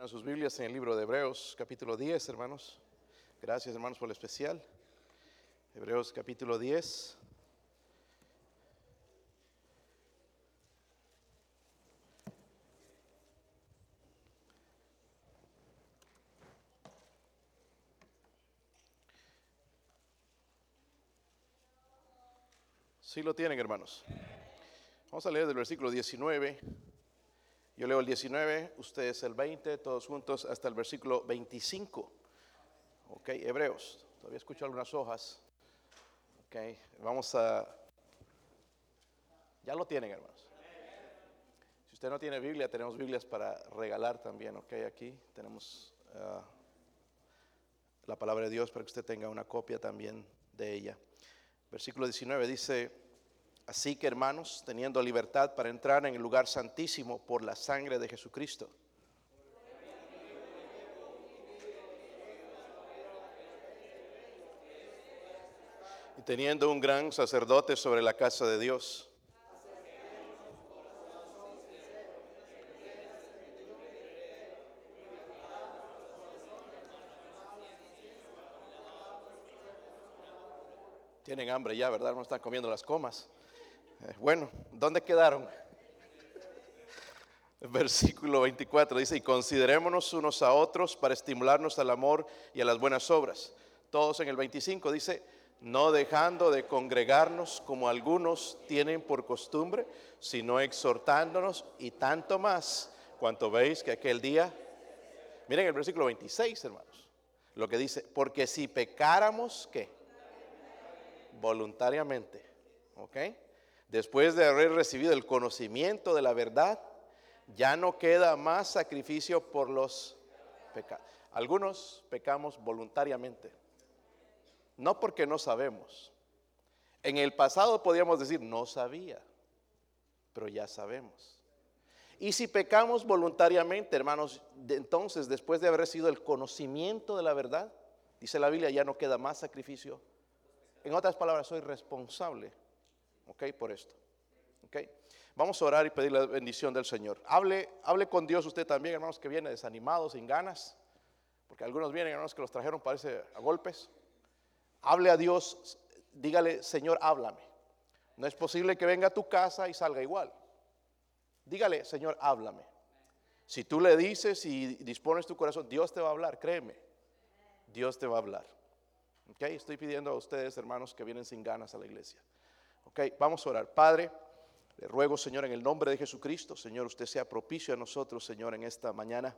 En sus Biblias en el libro de Hebreos, capítulo 10, hermanos. Gracias, hermanos, por el especial. Hebreos, capítulo 10. Sí lo tienen, hermanos. Vamos a leer del versículo 19. Yo leo el 19, ustedes el 20, todos juntos hasta el versículo 25. Ok, Hebreos. Todavía escucho algunas hojas. Ok, vamos a... Ya lo tienen, hermanos. Si usted no tiene Biblia, tenemos Biblias para regalar también. Ok, aquí tenemos uh, la palabra de Dios para que usted tenga una copia también de ella. Versículo 19 dice, así que hermanos, teniendo libertad para entrar en el lugar santísimo por la sangre de Jesucristo. Y teniendo un gran sacerdote sobre la casa de Dios. Tienen hambre ya, ¿verdad? No están comiendo las comas. Eh, bueno, ¿dónde quedaron? Versículo 24 dice, y considerémonos unos a otros para estimularnos al amor y a las buenas obras. Todos en el 25 dice, no dejando de congregarnos como algunos tienen por costumbre, sino exhortándonos y tanto más cuanto veis que aquel día, miren el versículo 26 hermanos, lo que dice, porque si pecáramos, ¿qué? Voluntariamente, ¿ok? Después de haber recibido el conocimiento de la verdad, ya no queda más sacrificio por los pecados. Algunos pecamos voluntariamente, no porque no sabemos. En el pasado podíamos decir, no sabía, pero ya sabemos. Y si pecamos voluntariamente, hermanos, entonces después de haber recibido el conocimiento de la verdad, dice la Biblia, ya no queda más sacrificio. En otras palabras, soy responsable ¿ok? Por esto. ¿ok? Vamos a orar y pedir la bendición del Señor. Hable, hable con Dios usted también, hermanos, que viene desanimado, sin ganas, porque algunos vienen, hermanos, que los trajeron, parece, a golpes. Hable a Dios, dígale, Señor, háblame. No es posible que venga a tu casa y salga igual. Dígale, Señor, háblame. Si tú le dices y dispones tu corazón, Dios te va a hablar, créeme. Dios te va a hablar. ¿Ok? Estoy pidiendo a ustedes, hermanos, que vienen sin ganas a la iglesia. Ok, vamos a orar. Padre, le ruego, Señor, en el nombre de Jesucristo, Señor, usted sea propicio a nosotros, Señor, en esta mañana.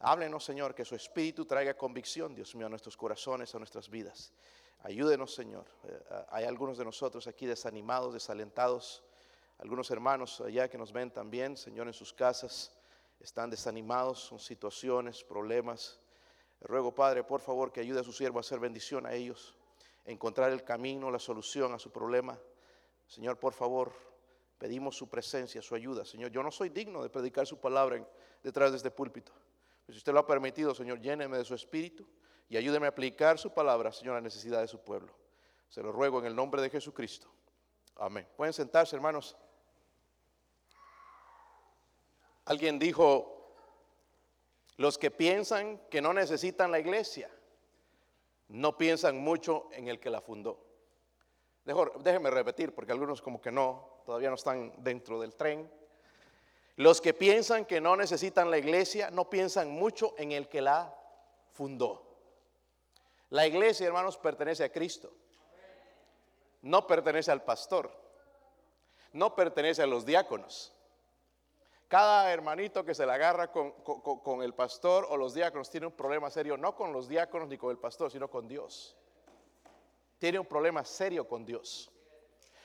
Háblenos, Señor, que su espíritu traiga convicción, Dios mío, a nuestros corazones, a nuestras vidas. Ayúdenos, Señor. Eh, hay algunos de nosotros aquí desanimados, desalentados. Algunos hermanos allá que nos ven también, Señor, en sus casas, están desanimados, son situaciones, problemas. Le ruego, Padre, por favor, que ayude a su siervo a hacer bendición a ellos, encontrar el camino, la solución a su problema. Señor, por favor, pedimos su presencia, su ayuda. Señor, yo no soy digno de predicar su palabra detrás de este púlpito. Pero si usted lo ha permitido, Señor, lléneme de su espíritu y ayúdeme a aplicar su palabra, Señor, a la necesidad de su pueblo. Se lo ruego en el nombre de Jesucristo. Amén. Pueden sentarse, hermanos. Alguien dijo, los que piensan que no necesitan la iglesia, no piensan mucho en el que la fundó. Déjeme repetir, porque algunos como que no, todavía no están dentro del tren. Los que piensan que no necesitan la iglesia, no piensan mucho en el que la fundó. La iglesia, hermanos, pertenece a Cristo. No pertenece al pastor. No pertenece a los diáconos. Cada hermanito que se le agarra con, con el pastor o los diáconos tiene un problema serio, no con los diáconos ni con el pastor, sino con Dios tiene un problema serio con Dios.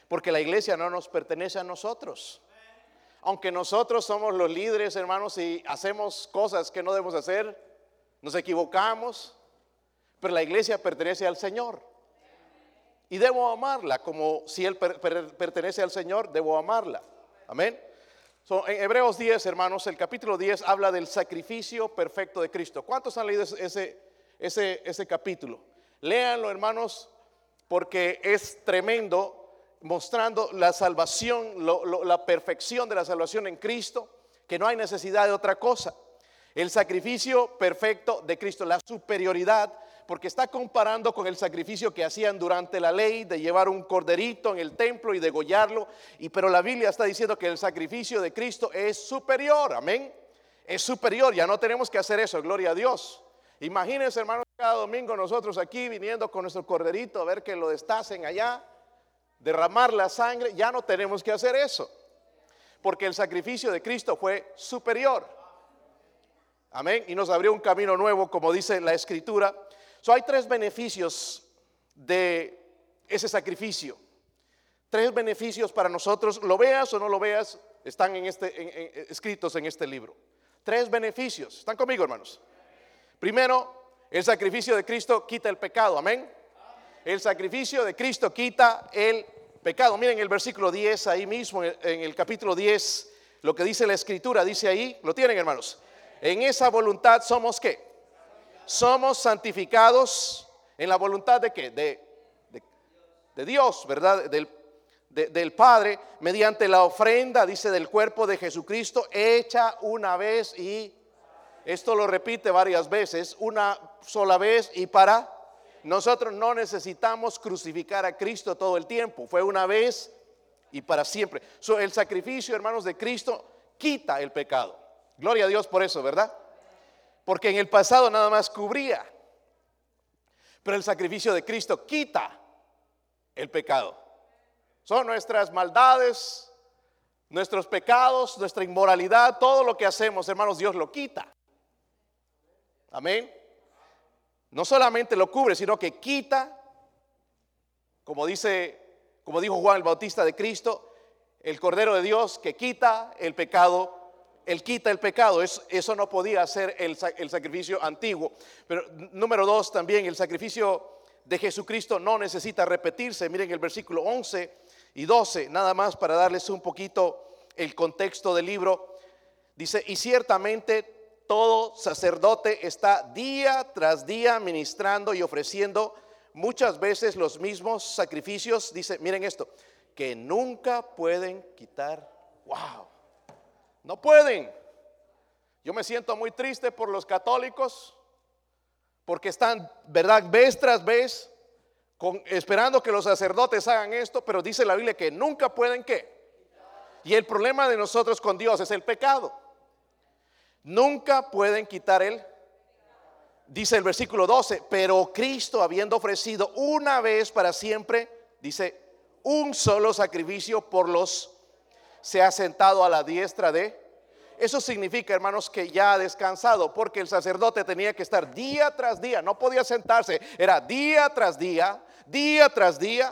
Porque la iglesia no nos pertenece a nosotros. Aunque nosotros somos los líderes, hermanos, y hacemos cosas que no debemos hacer, nos equivocamos, pero la iglesia pertenece al Señor. Y debo amarla, como si Él pertenece al Señor, debo amarla. Amén. en Hebreos 10, hermanos, el capítulo 10 habla del sacrificio perfecto de Cristo. ¿Cuántos han leído ese, ese, ese capítulo? Léanlo, hermanos, porque es tremendo mostrando la salvación, la perfección de la salvación en Cristo, que no hay necesidad de otra cosa. El sacrificio perfecto de Cristo, la superioridad, porque está comparando con el sacrificio que hacían durante la ley de llevar un corderito en el templo y degollarlo. Y pero la Biblia está diciendo que el sacrificio de Cristo es superior, amén. Es superior, ya no tenemos que hacer eso, gloria a Dios. Imagínense, hermanos, cada domingo nosotros aquí viniendo con nuestro corderito a ver que lo destacen allá, derramar la sangre, ya no tenemos que hacer eso. Porque el sacrificio de Cristo fue superior. Amén. Y nos abrió un camino nuevo, como dice la escritura. So, hay tres beneficios de ese sacrificio. Tres beneficios para nosotros, lo veas o no lo veas, están en este, escritos en este libro. Tres beneficios. ¿Están conmigo, hermanos? Primero, el sacrificio de Cristo quita el pecado. Amén. El sacrificio de Cristo quita el pecado. Miren el versículo 10 ahí mismo, en el capítulo 10, lo que dice la escritura, dice ahí, lo tienen hermanos. En esa voluntad somos qué? Somos santificados en la voluntad de qué? De, de, Dios, ¿verdad? Del, del Padre, mediante la ofrenda, dice, del cuerpo de Jesucristo, hecha una vez y esto lo repite varias veces, una sola vez y para nosotros no necesitamos crucificar a Cristo todo el tiempo, fue una vez y para siempre. el sacrificio, hermanos, de Cristo quita el pecado. Gloria a Dios por eso, ¿verdad? Porque en el pasado nada más cubría, pero el sacrificio de Cristo quita el pecado. Son nuestras maldades, nuestros pecados, nuestra inmoralidad, todo lo que hacemos, hermanos, Dios lo quita. Amén. No solamente lo cubre, sino que quita, como dice, como dijo Juan el Bautista de Cristo, el Cordero de Dios que quita el pecado él quita el pecado. Eso, eso no podía ser el, el, sacrificio antiguo. Pero número dos, también el sacrificio de Jesucristo no necesita repetirse. Miren el versículo 11 y 12, nada más para darles un poquito el contexto del libro. Dice, y ciertamente todo sacerdote está día tras día ministrando y ofreciendo muchas veces los mismos sacrificios, dice, miren esto, que nunca pueden quitar. Wow, no pueden. Yo me siento muy triste por los católicos, porque están, ¿verdad? Vez tras vez, con, esperando que los sacerdotes hagan esto, pero dice la Biblia que nunca pueden qué. Y el problema de nosotros con Dios es el pecado. Nunca pueden quitar él. Dice el versículo 12, pero Cristo habiendo ofrecido una vez para siempre, dice, un solo sacrificio por los, se ha sentado a la diestra de... Eso significa, hermanos, que ya ha descansado, porque el sacerdote tenía que estar día tras día, no podía sentarse, era día tras día, día tras día,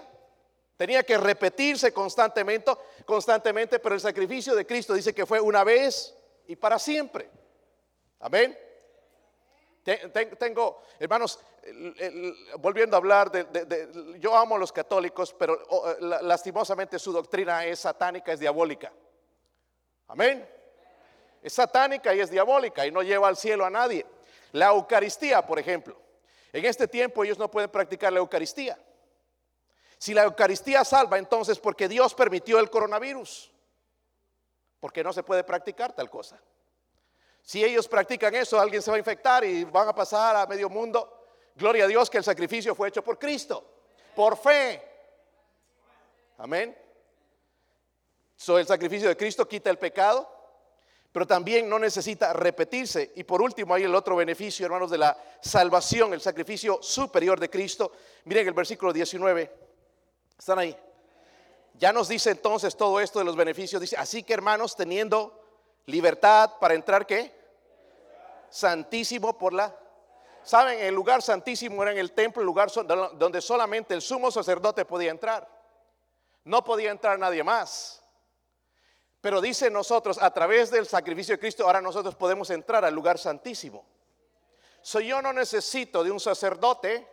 tenía que repetirse constantemente, constantemente, pero el sacrificio de Cristo dice que fue una vez y para siempre. Amén. Tengo, hermanos, volviendo a hablar de, yo amo a los católicos, pero oh, eh, lastimosamente su doctrina es satánica, es diabólica. Amén. Es satánica y es diabólica y no lleva al cielo a nadie. La Eucaristía, por ejemplo. En este tiempo ellos no pueden practicar la Eucaristía. Si la Eucaristía salva, entonces porque Dios permitió el coronavirus. Porque no se puede practicar tal cosa. Si ellos practican eso, alguien se va a infectar y van a pasar a medio mundo. Gloria a Dios que el sacrificio fue hecho por Cristo, por fe. Amén. So, el sacrificio de Cristo quita el pecado, pero también no necesita repetirse. Y por último, hay el otro beneficio, hermanos, de la salvación, el sacrificio superior de Cristo. Miren el versículo 19. Están ahí. Ya nos dice entonces todo esto de los beneficios. Dice, así que hermanos, teniendo libertad para entrar, ¿qué? Santísimo por la... Saben, el lugar santísimo era en el templo, el lugar donde solamente el sumo sacerdote podía entrar. No podía entrar nadie más. Pero dice nosotros, a través del sacrificio de Cristo, ahora nosotros podemos entrar al lugar santísimo. So, yo no necesito de un sacerdote,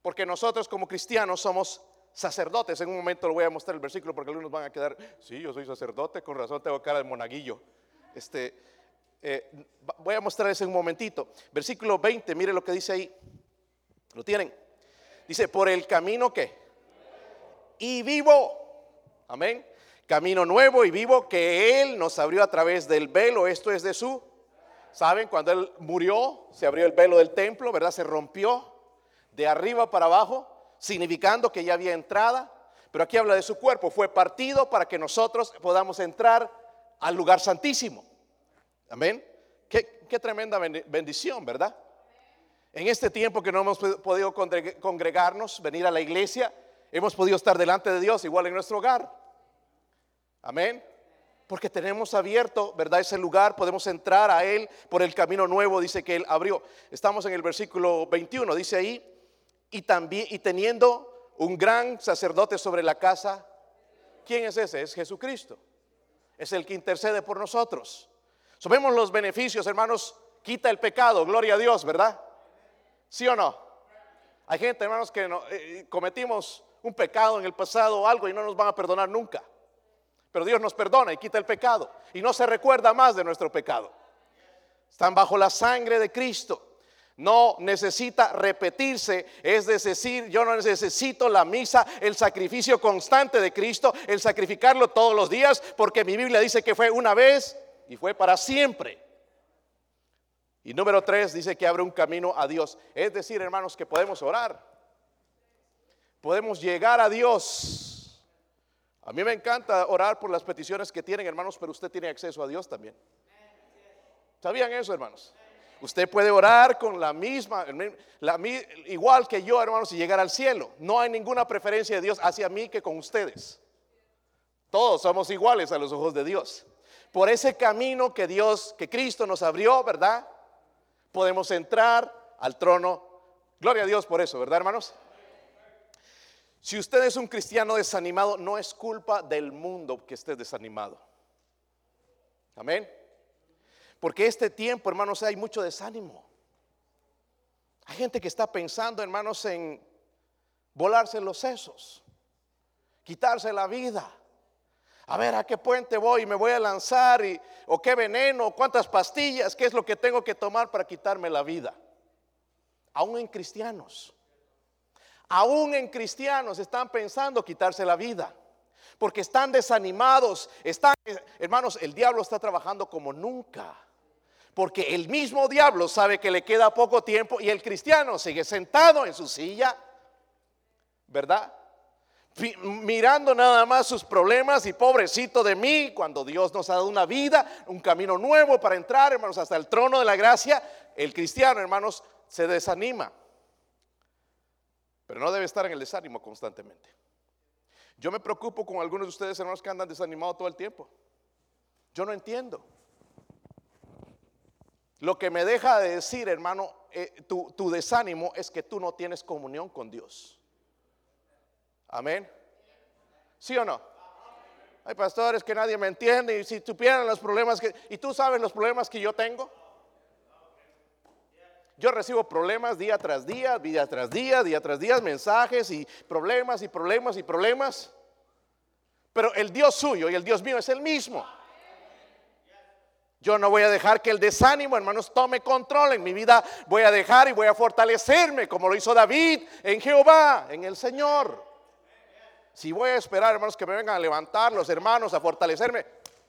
porque nosotros como cristianos somos sacerdotes. En un momento lo voy a mostrar el versículo porque algunos van a quedar, sí, yo soy sacerdote, con razón tengo cara de monaguillo. Este, eh, voy a mostrarles en un momentito. Versículo 20, mire lo que dice ahí. ¿Lo tienen? Dice, por el camino que. Y vivo. Amén. Camino nuevo y vivo que Él nos abrió a través del velo. Esto es de su ¿Saben? Cuando Él murió, se abrió el velo del templo, ¿verdad? Se rompió de arriba para abajo, significando que ya había entrada. Pero aquí habla de su cuerpo, fue partido para que nosotros podamos entrar al lugar santísimo. Amén. Qué, tremenda bendición, ¿verdad? En este tiempo que no hemos podido congregarnos, venir a la iglesia, hemos podido estar delante de Dios igual en nuestro hogar. Amén. Porque tenemos abierto, ¿verdad? Ese lugar, podemos entrar a Él por el camino nuevo, dice que Él abrió. Estamos en el versículo 21, dice ahí, y también, y teniendo un gran sacerdote sobre la casa, ¿quién es ese? Es Jesucristo. Es el que intercede por nosotros. Sabemos los beneficios, hermanos, quita el pecado, gloria a Dios, ¿verdad? ¿Sí o no? Hay gente, hermanos, que eh, cometimos un pecado en el pasado o algo y no nos van a perdonar nunca. Pero Dios nos perdona y quita el pecado y no se recuerda más de nuestro pecado. Están bajo la sangre de Cristo. No necesita repetirse, es decir, yo no necesito la misa, el sacrificio constante de Cristo, el sacrificarlo todos los días, porque mi Biblia dice que fue una vez y fue para siempre. Y número tres dice que abre un camino a Dios. Es decir, hermanos, que podemos orar. Podemos llegar a Dios a mí me encanta orar por las peticiones que tienen, hermanos, pero usted tiene acceso a Dios también. ¿Sabían eso, hermanos? Usted puede orar con la misma, igual que yo, hermanos, y llegar al cielo. No hay ninguna preferencia de Dios hacia mí que con ustedes. Todos somos iguales a los ojos de Dios. Por ese camino que Dios, que Cristo nos abrió, ¿verdad? Podemos entrar al trono. Gloria a Dios por eso, ¿verdad, hermanos? Si usted es un cristiano desanimado, no es culpa del mundo que esté desanimado. Amén. Porque este tiempo, hermanos, hay mucho desánimo. Hay gente que está pensando, hermanos, en volarse los sesos, quitarse la vida. A ver, ¿a qué puente voy? ¿Me voy a lanzar? Y, ¿O qué veneno? ¿Cuántas pastillas? ¿Qué es lo que tengo que tomar para quitarme la vida? Aún en cristianos aún en cristianos están pensando quitarse la vida. Porque están desanimados, están, hermanos, el diablo está trabajando como nunca. Porque el mismo diablo sabe que le queda poco tiempo y el cristiano sigue sentado en su silla, ¿verdad? Mirando nada más sus problemas y pobrecito de mí, cuando Dios nos ha dado una vida, un camino nuevo para entrar, hermanos, hasta el trono de la gracia, el cristiano, hermanos, se desanima. Pero no debe estar en el desánimo constantemente. Yo me preocupo con algunos de ustedes, hermanos, que andan desanimados todo el tiempo. Yo no entiendo. Lo que me deja de decir, hermano, eh, tu, tu desánimo es que tú no tienes comunión con Dios. Amén. ¿Sí o no? Hay pastores que nadie me entiende y si tuvieran los problemas que... ¿Y tú sabes los problemas que yo tengo? Yo recibo problemas día tras día, día tras día, día tras día, mensajes y problemas y problemas y problemas. Pero el Dios suyo y el Dios mío es el mismo. Yo no voy a dejar que el desánimo, hermanos, tome control en mi vida. Voy a dejar y voy a fortalecerme como lo hizo David en Jehová, en el Señor. Si voy a esperar, hermanos, que me vengan a levantar los hermanos, a fortalecerme,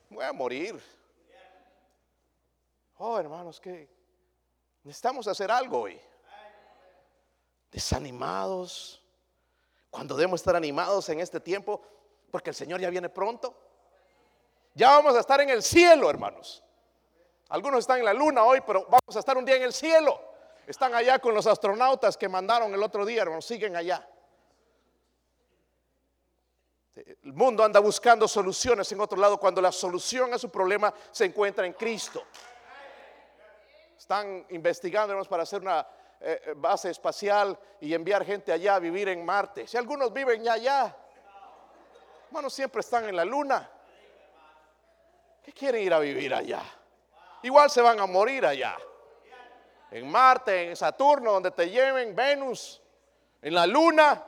voy a morir. Oh, hermanos, que Necesitamos hacer algo hoy. Desanimados. Cuando debemos estar animados en este tiempo, porque el Señor ya viene pronto. Ya vamos a estar en el cielo, hermanos. Algunos están en la luna hoy, pero vamos a estar un día en el cielo. Están allá con los astronautas que mandaron el otro día, hermanos, siguen allá. El mundo anda buscando soluciones en otro lado cuando la solución a su problema se encuentra en Cristo. Están investigando para hacer una eh, eh, base espacial y enviar gente allá a vivir en Marte. Si algunos viven ya allá, hermanos, siempre están en la luna. ¿Qué quieren ir a vivir allá? Igual se van a morir allá. En Marte, en Saturno, donde te lleven, Venus, en la luna.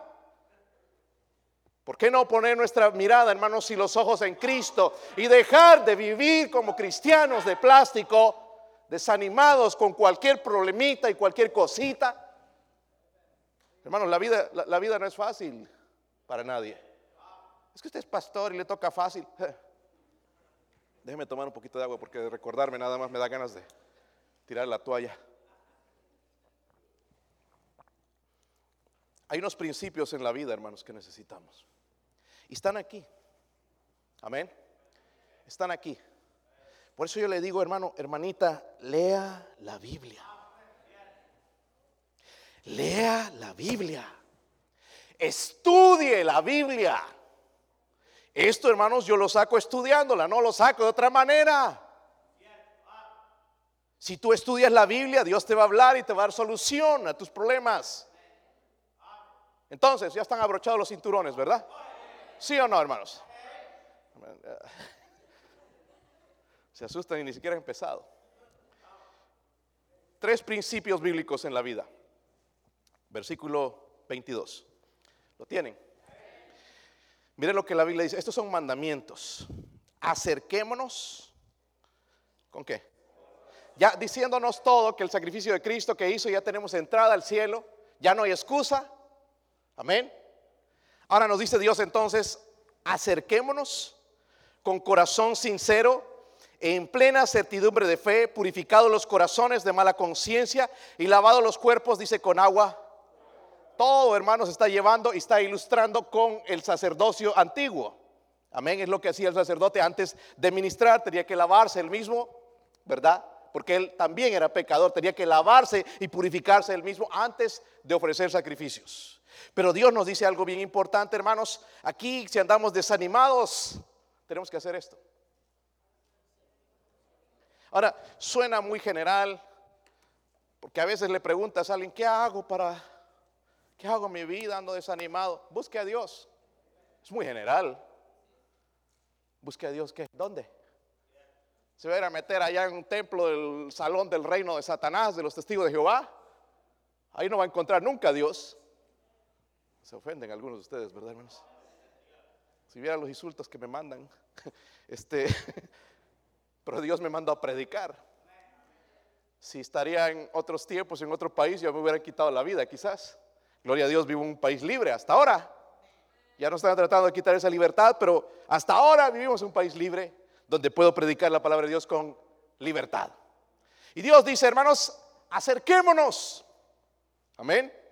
¿Por qué no poner nuestra mirada, hermanos, y los ojos en Cristo y dejar de vivir como cristianos de plástico? desanimados con cualquier problemita y cualquier cosita. Hermanos, la vida, la, vida no es fácil para nadie. Es que usted es pastor y le toca fácil. Déjeme tomar un poquito de agua porque recordarme nada más me da ganas de... tirar la toalla. Hay unos principios en la vida, hermanos, que necesitamos. Y están aquí. Amén. Están aquí. Por eso yo le digo, hermano, hermanita, lea la Biblia. Lea la Biblia. Estudie la Biblia. Esto, hermanos, yo lo saco estudiándola, no lo saco de otra manera. Si tú estudias la Biblia, Dios te va a hablar y te va a dar solución a tus problemas. Entonces, ya están abrochados los cinturones, ¿verdad? ¿Sí o no, hermanos? Se asustan y ni siquiera han empezado. Tres principios bíblicos en la vida. Versículo 22. ¿Lo tienen? Miren lo que la Biblia dice. Estos son mandamientos. Acerquémonos. ¿Con qué? Ya diciéndonos todo que el sacrificio de Cristo que hizo ya tenemos entrada al cielo. Ya no hay excusa. Amén. Ahora nos dice Dios entonces, acerquémonos con corazón sincero, en plena certidumbre de fe, purificados los corazones de mala conciencia y lavados los cuerpos, dice, con agua. Todo, hermanos, está llevando y está ilustrando con el sacerdocio antiguo. Amén, es lo que hacía el sacerdote antes de ministrar, tenía que lavarse el mismo, ¿verdad? Porque él también era pecador, tenía que lavarse y purificarse el mismo antes de ofrecer sacrificios. Pero Dios nos dice algo bien importante, hermanos. Aquí, si andamos desanimados, tenemos que hacer esto. Ahora, suena muy general, porque a veces le preguntas a alguien, ¿qué hago para, qué hago en mi vida? Ando desanimado. Busque a Dios. Es muy general. Busque a Dios, ¿qué? ¿Dónde? Se va a ir a meter allá en un templo del salón del reino de Satanás, de los testigos de Jehová. Ahí no va a encontrar nunca a Dios. Se ofenden algunos de ustedes, ¿verdad, hermanos? Si vieran los insultos que me mandan, este, pero Dios me mandó a predicar. Si estaría en otros tiempos, en otro país, yo me hubiera quitado la vida, quizás. Gloria a Dios, vivo en un país libre hasta ahora. Ya no están tratando de quitar esa libertad, pero hasta ahora vivimos en un país libre donde puedo predicar la palabra de Dios con libertad. Y Dios dice, hermanos, acerquémonos. Amén.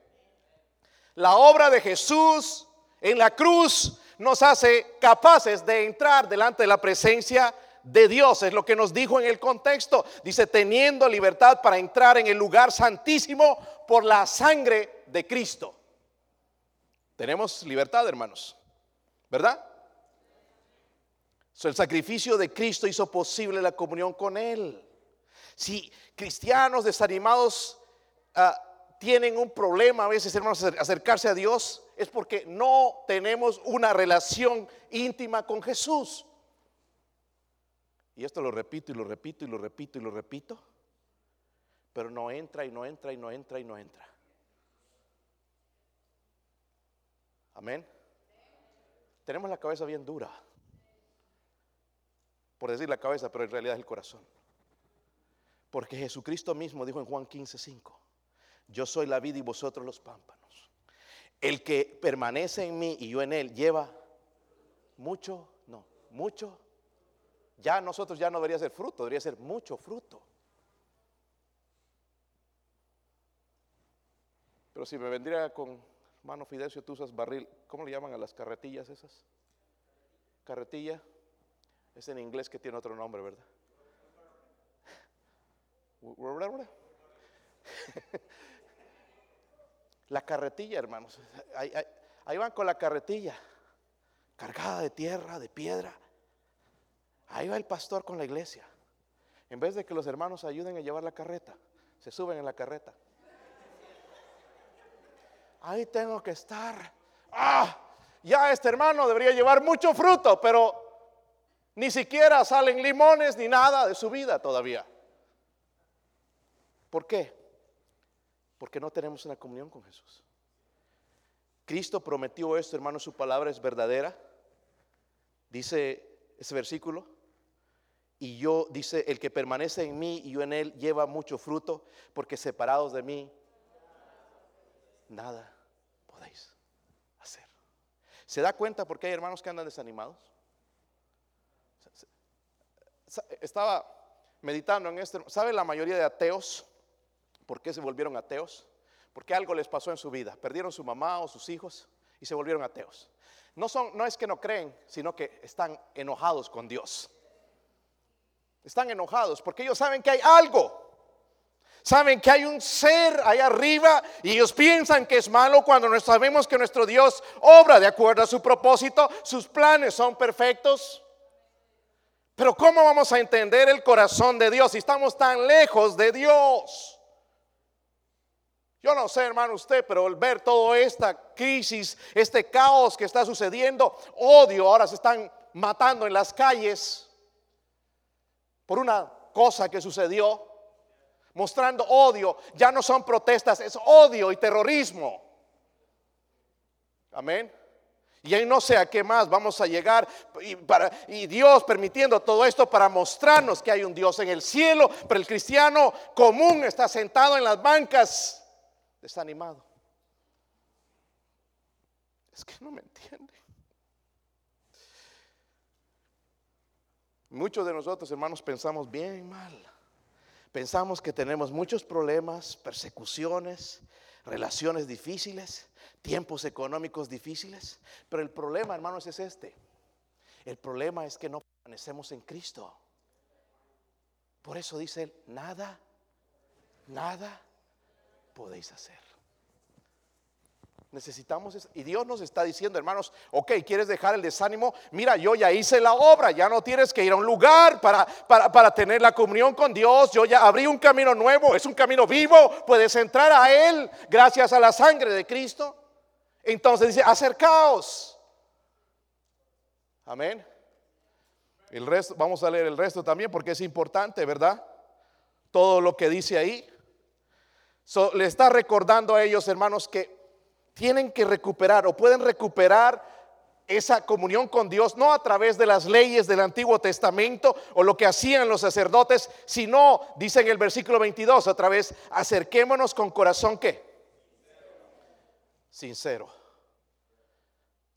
La obra de Jesús en la cruz nos hace capaces de entrar delante de la presencia de Dios. Es lo que nos dijo en el contexto. Dice, teniendo libertad para entrar en el lugar santísimo por la sangre de Cristo. Tenemos libertad, hermanos. ¿Verdad? el sacrificio de Cristo hizo posible la comunión con Él. Si cristianos desanimados... Ah, tienen un problema a veces, hermanos, acercarse a Dios, es porque no tenemos una relación íntima con Jesús. Y esto lo repito y lo repito y lo repito y lo repito, pero no entra y no entra y no entra y no entra. Amén. Tenemos la cabeza bien dura, por decir la cabeza, pero en realidad es el corazón. Porque Jesucristo mismo dijo en Juan 15, 5 yo soy la vida y vosotros los pámpanos. El que permanece en mí y yo en él lleva mucho, no, mucho. Ya nosotros ya no debería ser fruto, debería ser mucho fruto. Pero si me vendría con mano Fidencio, tú usas barril, ¿cómo le llaman a las carretillas esas? Carretilla, es en inglés que tiene otro nombre, ¿verdad? La carretilla, hermanos. Ahí, van con la carretilla, cargada de tierra, de piedra. Ahí va el pastor con la iglesia. En vez de que los hermanos ayuden a llevar la carreta, se suben en la carreta. Ahí tengo que estar. Ah, ya este hermano debería llevar mucho fruto, pero ni siquiera salen limones ni nada de su vida todavía. ¿Por qué? Porque no tenemos una comunión con Jesús. Cristo prometió esto, hermano, su palabra es verdadera. Dice ese versículo. Y yo, dice, el que permanece en mí y yo en él lleva mucho fruto, porque separados de mí, nada podéis hacer. ¿Se da cuenta por qué hay hermanos que andan desanimados? Estaba meditando en este, ¿sabe la mayoría de ateos por qué se volvieron ateos? Porque algo les pasó en su vida, perdieron su mamá o sus hijos y se volvieron ateos. No, son, no es que no creen, sino que están enojados con Dios. Están enojados porque ellos saben que hay algo. Saben que hay un ser ahí arriba y ellos piensan que es malo cuando no sabemos que nuestro Dios obra de acuerdo a su propósito, sus planes son perfectos. Pero ¿cómo vamos a entender el corazón de Dios si estamos tan lejos de Dios? Yo no sé, hermano, usted, pero al ver toda esta crisis, este caos que está sucediendo, odio, ahora se están matando en las calles por una cosa que sucedió, mostrando odio, ya no son protestas, es odio y terrorismo. Amén. Y ahí no sé a qué más vamos a llegar. Y, y Dios permitiendo todo esto para mostrarnos que hay un Dios en el cielo, pero el cristiano común está sentado en las bancas, desanimado. Es que no me entiende. Muchos de nosotros, hermanos, pensamos bien mal. Pensamos que tenemos muchos problemas, persecuciones, relaciones difíciles, tiempos económicos difíciles. Pero el problema, hermanos, es este. El problema es que no permanecemos en Cristo. Por eso dice él, nada, nada podéis hacer. Necesitamos eso. Y Dios nos está diciendo, hermanos, ok, ¿quieres dejar el desánimo? Mira, yo ya hice la obra, ya no tienes que ir a un lugar para, para, para, tener la comunión con Dios. Yo ya abrí un camino nuevo, es un camino vivo, puedes entrar a Él gracias a la sangre de Cristo. Entonces dice, acercaos. Amén. El resto, vamos a leer el resto también porque es importante, ¿verdad? Todo lo que dice ahí. Le está recordando a ellos, hermanos, que tienen que recuperar o pueden recuperar esa comunión con Dios, no a través de las leyes del Antiguo Testamento o lo que hacían los sacerdotes, sino, dice en el versículo 22, a través, acerquémonos con corazón que sincero.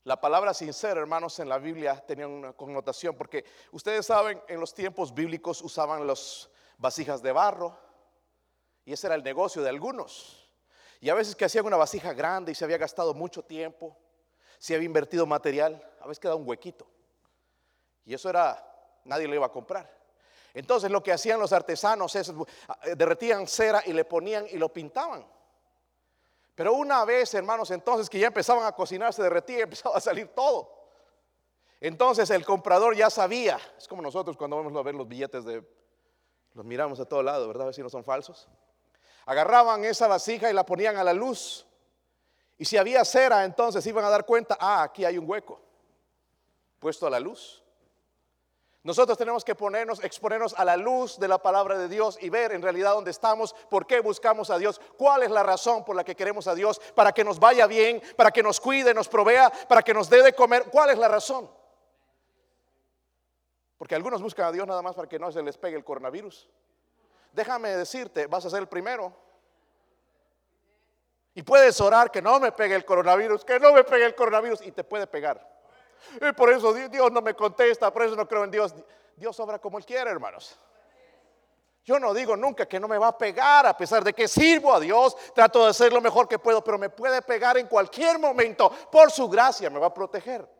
La palabra sincero, hermanos, en la Biblia tenía una connotación, porque ustedes saben, en los tiempos bíblicos usaban las vasijas de barro, y ese era el negocio de algunos. Y a veces que hacían una vasija grande y se había gastado mucho tiempo, se había invertido material, a veces quedaba un huequito. Y eso era, nadie lo iba a comprar. Entonces lo que hacían los artesanos es eh, derretían cera y le ponían y lo pintaban. Pero una vez, hermanos, entonces que ya empezaban a cocinar, se derretía y empezaba a salir todo. Entonces el comprador ya sabía, es como nosotros cuando vamos a ver los billetes de, los miramos a todo lado, ¿verdad? A ver si no son falsos agarraban esa vasija y la ponían a la luz. Y si había cera, entonces iban a dar cuenta, ah, aquí hay un hueco puesto a la luz. Nosotros tenemos que ponernos, exponernos a la luz de la palabra de Dios y ver en realidad dónde estamos, por qué buscamos a Dios, cuál es la razón por la que queremos a Dios, para que nos vaya bien, para que nos cuide, nos provea, para que nos dé de comer, cuál es la razón. Porque algunos buscan a Dios nada más para que no se les pegue el coronavirus déjame decirte, vas a ser el primero. Y puedes orar que no me pegue el coronavirus, que no me pegue el coronavirus y te puede pegar. Y por eso Dios no me contesta, por eso no creo en Dios. Dios obra como Él quiere, hermanos. Yo no digo nunca que no me va a pegar, a pesar de que sirvo a Dios, trato de hacer lo mejor que puedo, pero me puede pegar en cualquier momento. Por su gracia me va a proteger.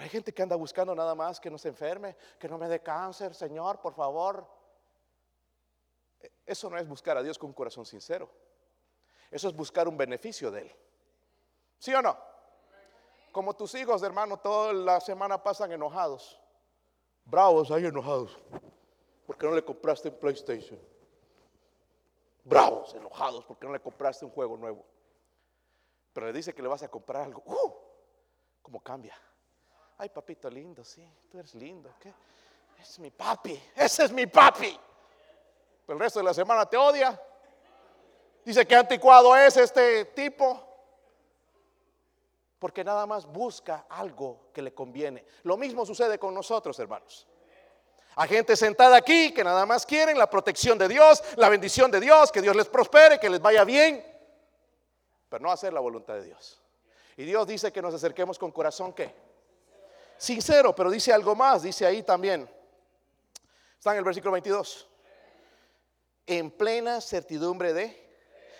Hay gente que anda buscando nada más que no se enferme, que no me dé cáncer, Señor, por favor. Eso no es buscar a Dios con un corazón sincero. Eso es buscar un beneficio de Él. ¿Sí o no? Como tus hijos, hermano, toda la semana pasan enojados. Bravos, ahí enojados. Porque no le compraste un PlayStation. Bravos, enojados, porque no le compraste un juego nuevo. Pero le dice que le vas a comprar algo. ¡Uh! ¿Cómo cambia? Ay, papito lindo, sí, tú eres lindo. ¿qué? Es mi papi, ese es mi papi. Pero el resto de la semana te odia. Dice que anticuado es este tipo. Porque nada más busca algo que le conviene. Lo mismo sucede con nosotros, hermanos. Hay gente sentada aquí que nada más quieren la protección de Dios, la bendición de Dios, que Dios les prospere, que les vaya bien, pero no hacer la voluntad de Dios. Y Dios dice que nos acerquemos con corazón que sincero, pero dice algo más, dice ahí también. Está en el versículo 22. En plena certidumbre de...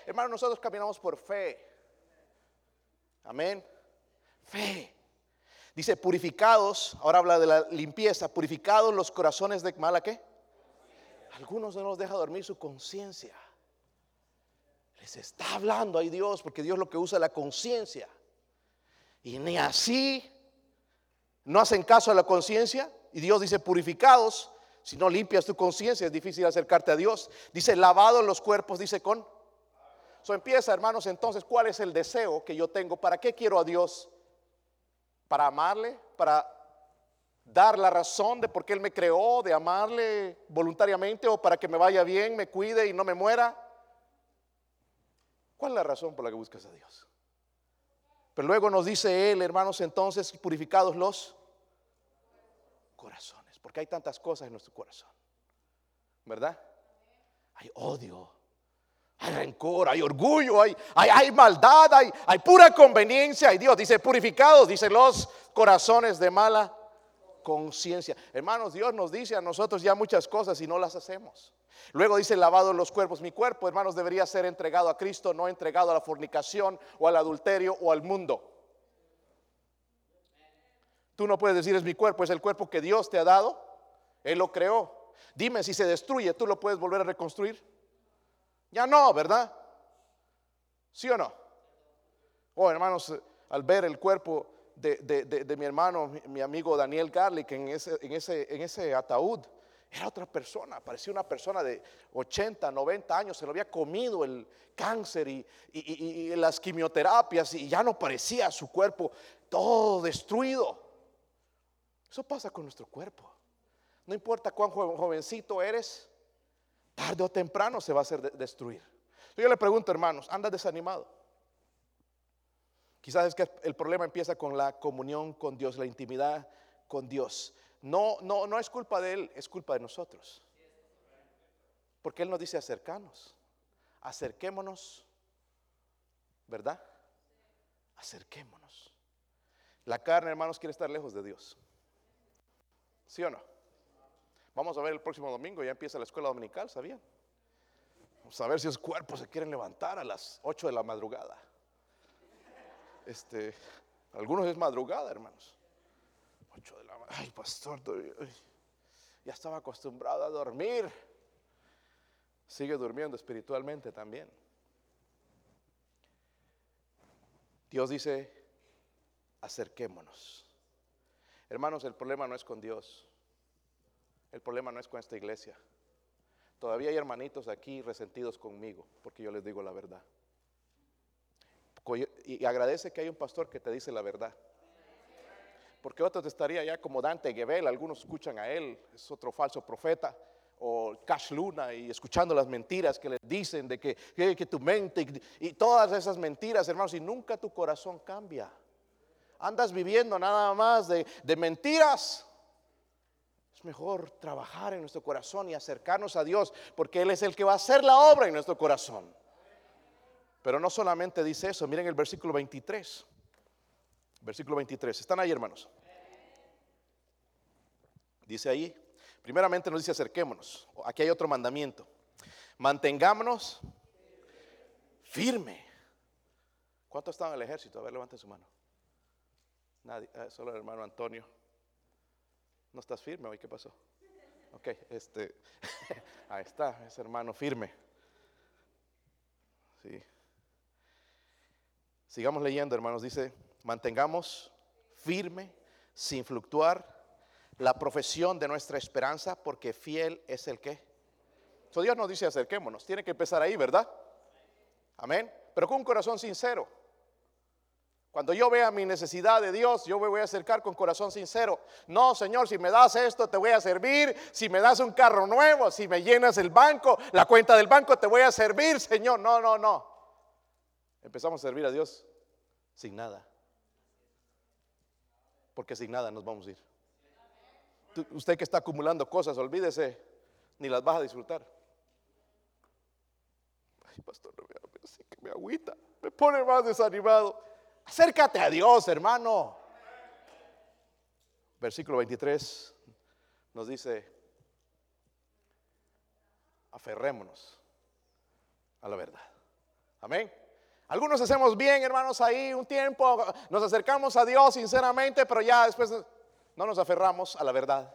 Hermanos, nosotros caminamos por fe. Amén. Fe. Dice, purificados, ahora habla de la limpieza, purificados los corazones de mala qué. Algunos no nos deja dormir su conciencia. Les está hablando ahí Dios, porque Dios lo que usa es la conciencia. Y ni así no hacen caso a la conciencia. Y Dios dice, purificados, si no limpias tu conciencia es difícil acercarte a Dios. Dice, lavado los cuerpos, dice con. So empieza, hermanos, entonces, ¿cuál es el deseo que yo tengo? ¿Para qué quiero a Dios? ¿Para amarle? ¿Para dar la razón de por qué Él me creó, de amarle voluntariamente o para que me vaya bien, me cuide y no me muera? ¿Cuál es la razón por la que buscas a Dios? Pero luego nos dice Él, hermanos, entonces, purificados los corazones, porque hay tantas cosas en nuestro corazón, ¿verdad? Hay odio, hay rencor, hay orgullo, hay, hay, maldad, hay, hay pura conveniencia. Y Dios dice, purificados, dice los corazones de mala conciencia. Hermanos, Dios nos dice a nosotros ya muchas cosas y no las hacemos. Luego dice lavado los cuerpos. Mi cuerpo, hermanos, debería ser entregado a Cristo, no entregado a la fornicación o al adulterio o al mundo. Tú no puedes decir es mi cuerpo, es el cuerpo que Dios te ha dado. Él lo creó. Dime si se destruye, tú lo puedes volver a reconstruir. Ya no, ¿verdad? ¿Sí o no? Oh, hermanos, al ver el cuerpo de, mi hermano, mi, amigo Daniel Garlic en ese, en, ese, en ese ataúd, era otra persona, parecía una persona de 80, 90 años, se lo había comido el cáncer y, y, las quimioterapias y ya no parecía su cuerpo todo destruido. Eso pasa con nuestro cuerpo. No importa cuán jovencito eres, tarde o temprano se va a hacer destruir. Yo le pregunto, hermanos, ¿anda desanimado? Quizás es que el problema empieza con la comunión con Dios, la intimidad con Dios. No, no, no es culpa de Él, es culpa de nosotros. Porque Él nos dice acercarnos, acerquémonos, ¿verdad? Acerquémonos. La carne, hermanos, quiere estar lejos de Dios. ¿Sí o no? Vamos a ver el próximo domingo, ya empieza la escuela dominical, ¿sabían? Vamos a ver si los cuerpos se quieren levantar a las 8 de la madrugada. Este, algunos es madrugada, hermanos. 8 de la. Ay, pastor, ya estaba acostumbrado a dormir. Sigue durmiendo espiritualmente también. Dios dice, acerquémonos. Hermanos, el problema no es con Dios. El problema no es con esta iglesia. Todavía hay hermanitos aquí resentidos conmigo porque yo les digo la verdad. Y agradece que hay un pastor que te dice la verdad. Porque otro te estaría ya como Dante Gebel, algunos escuchan a él, es otro falso profeta, o Cash Luna, y escuchando las mentiras que le dicen de que, que, tu mente, y todas esas mentiras, hermanos, y nunca tu corazón cambia. Andas viviendo nada más de, de mentiras mejor trabajar en nuestro corazón y acercarnos a Dios, porque Él es el que va a hacer la obra en nuestro corazón. Pero no solamente dice eso, miren el versículo 23. Versículo 23. ¿Están ahí, hermanos? Dice ahí, primeramente nos dice acerquémonos. Aquí hay otro mandamiento. Mantengámonos firme. ¿Cuántos están en el ejército? A ver, levanten su mano. Nadie, ah, solo el hermano Antonio. ¿No estás firme hoy? ¿Qué pasó? Ok, este, ahí está, ese hermano firme. Sí. Sigamos leyendo, hermanos. Dice, mantengamos firme, sin fluctuar, la profesión de nuestra esperanza, porque fiel es el que. So Dios nos dice acerquémonos. Tiene que empezar ahí, ¿verdad? Amén. Pero con un corazón sincero. Cuando yo vea mi necesidad de Dios, yo me voy a acercar con corazón sincero. No, Señor, si me das esto, te voy a servir. Si me das un carro nuevo, si me llenas el banco, la cuenta del banco, te voy a servir, Señor. No, no, no. Empezamos a servir a Dios sin nada. Porque sin nada nos vamos a ir. usted que está acumulando cosas, olvídese, ni las vas a disfrutar. Ay, pastor, no me, que me agüita, me pone más desanimado. Acércate a Dios, hermano. Versículo 23 nos dice, aferrémonos a la verdad. Amén. Algunos hacemos bien, hermanos, ahí un tiempo, nos acercamos a Dios sinceramente, pero ya después no nos aferramos a la verdad,